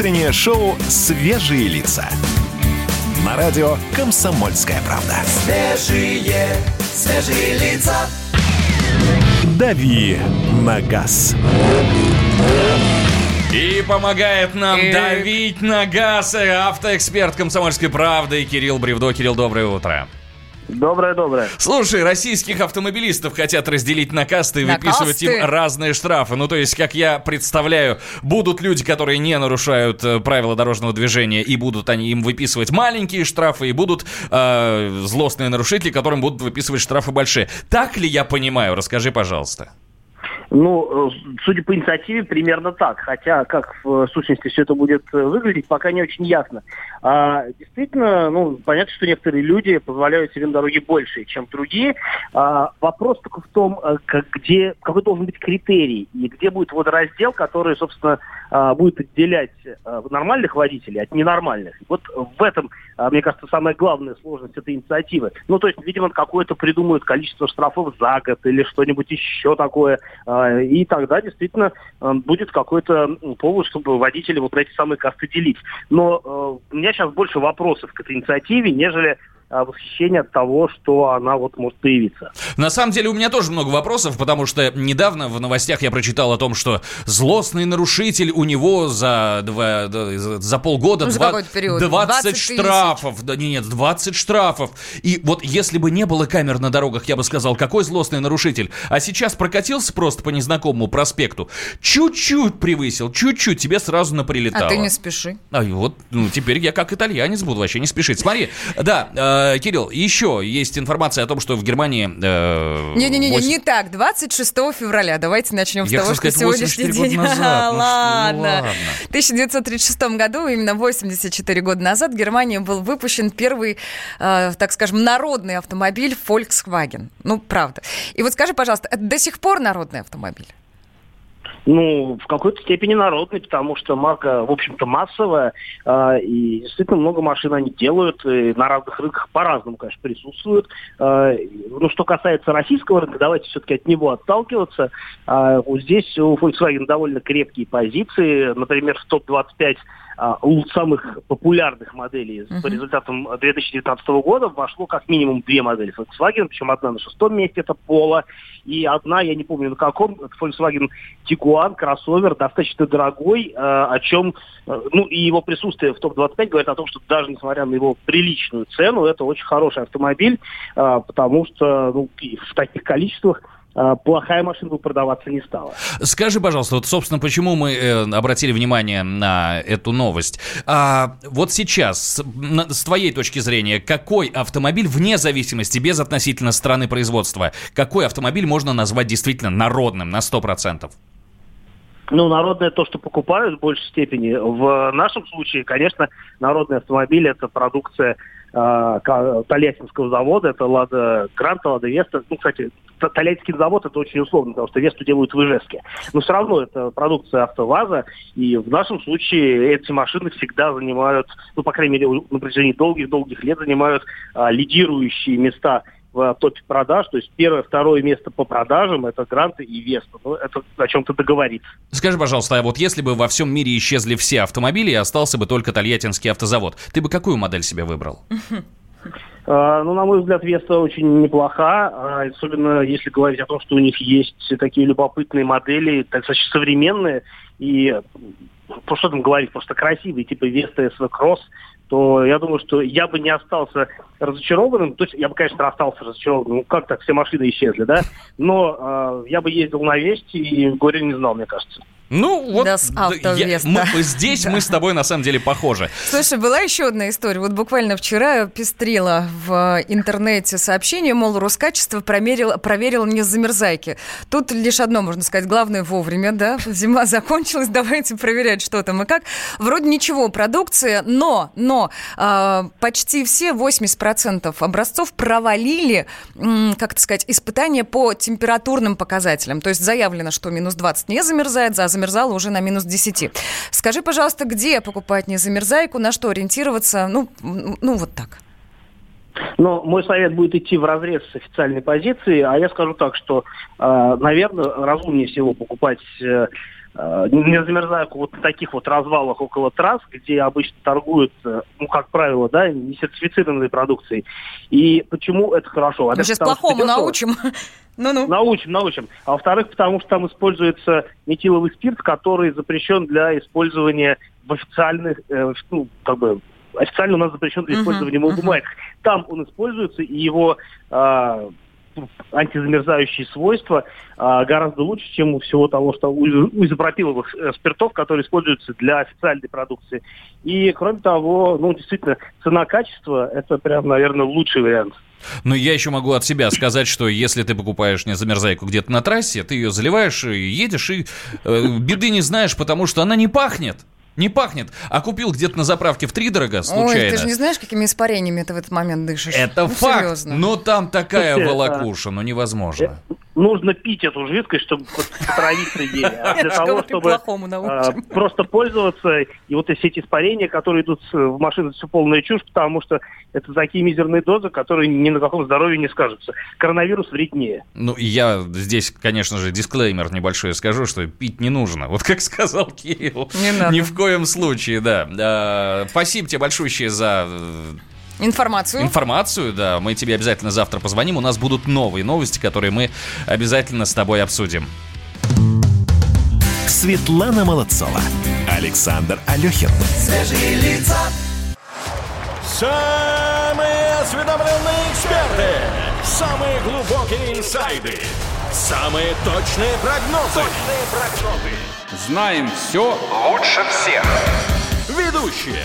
Утреннее шоу «Свежие лица». На радио «Комсомольская правда». Свежие, свежие лица. «Дави на газ». И помогает нам Эх. давить на газ автоэксперт комсомольской правды Кирилл Бревдо. Кирилл, доброе утро. Доброе-доброе. Слушай, российских автомобилистов хотят разделить на касты и На выписывать касты? им разные штрафы. Ну, то есть, как я представляю, будут люди, которые не нарушают э, правила дорожного движения, и будут они им выписывать маленькие штрафы, и будут э, злостные нарушители, которым будут выписывать штрафы большие. Так ли я понимаю? Расскажи, пожалуйста. Ну, э, судя по инициативе, примерно так. Хотя, как в сущности все это будет э, выглядеть, пока не очень ясно. А, действительно, ну, понятно, что некоторые люди позволяют себе на дороге больше, чем другие. А, вопрос только в том, э, как- где, какой должен быть критерий, и где будет водораздел, который, собственно, а, будет отделять а, нормальных водителей от ненормальных. Вот в этом, а, мне кажется, самая главная сложность этой инициативы. Ну, то есть, видимо, какое-то придумают количество штрафов за год или что-нибудь еще такое. И тогда действительно будет какой-то повод, чтобы водители вот на эти самые касты делить. Но у меня сейчас больше вопросов к этой инициативе, нежели восхищение от того, что она вот может появиться. На самом деле у меня тоже много вопросов, потому что недавно в новостях я прочитал о том, что злостный нарушитель у него за, два, за полгода Ну, за два- какой-то период. 20, 20 тысяч. штрафов. Да, не, нет, 20 штрафов. И вот если бы не было камер на дорогах, я бы сказал, какой злостный нарушитель. А сейчас прокатился просто по незнакомому проспекту, чуть-чуть превысил, чуть-чуть, тебе сразу наприлетало. А ты не спеши. А вот ну, теперь я как итальянец буду вообще не спешить. Смотри, да, э, Кирилл, еще есть информация о том, что в Германии... э, Не-не-не, восемь- не так. 26 февраля. Давайте начнем с Я того, что сказать, сегодняшний 84 день. назад. А, Ну ладно. В 1936 году, именно 84 года назад, в Германии был выпущен первый, э, так скажем, народный автомобиль Volkswagen. Ну, правда. И вот скажи, пожалуйста, это до сих пор народный автомобиль? Ну, в какой-то степени народный, потому что марка, в общем-то, массовая, а, и действительно много машин они делают, и на разных рынках по-разному, конечно, присутствуют. А, ну, что касается российского рынка, давайте все-таки от него отталкиваться. А, вот здесь у Volkswagen довольно крепкие позиции, например, в топ-25 а, у самых популярных моделей по результатам 2019 года вошло как минимум две модели Volkswagen, причем одна на шестом месте, это Polo, и одна, я не помню на каком, это Volkswagen Tiguan, кроссовер, достаточно дорогой, э, о чем, э, ну, и его присутствие в топ-25 говорит о том, что даже несмотря на его приличную цену, это очень хороший автомобиль, э, потому что ну, в таких количествах плохая машина бы продаваться не стала. Скажи, пожалуйста, вот, собственно, почему мы обратили внимание на эту новость? А, вот сейчас, с твоей точки зрения, какой автомобиль, вне зависимости, без относительно страны производства, какой автомобиль можно назвать действительно народным на 100%? Ну, народное то, что покупают в большей степени. В нашем случае, конечно, народный автомобиль это продукция э, Тольяттинского завода, это Лада Гранта, Лада Веста. Ну, кстати, Тольяттинский завод это очень условно, потому что Весту делают в Ижевске. Но все равно это продукция АвтоВАЗа, и в нашем случае эти машины всегда занимают, ну, по крайней мере, на протяжении долгих-долгих лет занимают а, лидирующие места в топе продаж, то есть первое, второе место по продажам это Гранты и Веста. Ну, это о чем-то договориться. Скажи, пожалуйста, а вот если бы во всем мире исчезли все автомобили и остался бы только Тольяттинский автозавод, ты бы какую модель себе выбрал? А, Ну, на мой взгляд, Веста очень неплоха, а, особенно если говорить о том, что у них есть такие любопытные модели, достаточно современные, и ну, что там говорить, просто красивые, типа Веста SV Cross, то я думаю, что я бы не остался разочарованным, то есть я бы, конечно, остался разочарованным, ну как так, все машины исчезли, да, но а, я бы ездил на Весте и горе не знал, мне кажется. Ну, вот Das да, я- мы- здесь мы с тобой на самом деле похожи. Слушай, была еще одна история. Вот буквально вчера пестрила в интернете сообщение, мол, Роскачество проверило, проверило не замерзайки. Тут лишь одно можно сказать, главное вовремя, да, зима закончилась, давайте проверять, что там и как. Вроде ничего, продукция, но, но а, почти все, 80% образцов провалили, как это сказать, испытания по температурным показателям. То есть заявлено, что минус 20 не замерзает, а замерзало уже на минус 10. Скажи, пожалуйста, где покупать незамерзайку, на что ориентироваться? Ну, ну вот так. Но мой совет будет идти в разрез с официальной позицией, а я скажу так, что, э, наверное, разумнее всего покупать э, не замерзайку вот таких вот развалах около трасс, где обычно торгуют, э, ну, как правило, да, несертифицированной продукцией. И почему это хорошо? Мы сейчас плохому научим. Ну-ну. Научим, научим. А во-вторых, потому что там используется метиловый спирт, который запрещен для использования в официальных, э, ну, как бы, официально у нас запрещен для использования uh-huh, в бумагах. Uh-huh. Там он используется, и его э, антизамерзающие свойства а, гораздо лучше, чем у всего того, что у, у изопропиловых э, спиртов, которые используются для официальной продукции. И, кроме того, ну, действительно, цена-качество – это прям, наверное, лучший вариант. Но я еще могу от себя сказать, что если ты покупаешь не замерзайку где-то на трассе, ты ее заливаешь и едешь, и э, беды не знаешь, потому что она не пахнет. Не пахнет. А купил где-то на заправке в три дорого случайно. Ой, ты же не знаешь, какими испарениями ты в этот момент дышишь. Это ну, факт. Серьезно. Но там такая Слушайте, волокуша, ну невозможно. Нужно пить эту жидкость, чтобы потравиться ей. А для того, чтобы а, просто пользоваться, и вот все эти испарения, которые идут в машину, все полная чушь, потому что это такие мизерные дозы, которые ни на каком здоровье не скажутся. Коронавирус вреднее. Ну, я здесь, конечно же, дисклеймер небольшой скажу, что пить не нужно. Вот как сказал Кирилл. Не надо. Ни в коем случае, да. А, спасибо тебе большое за Информацию. Информацию, да. Мы тебе обязательно завтра позвоним. У нас будут новые новости, которые мы обязательно с тобой обсудим. Светлана Молодцова. Александр Алехин. Свежие лица. Самые осведомленные эксперты. Самые глубокие инсайды. Самые точные прогнозы. Точные прогнозы. Знаем все лучше всех. Ведущие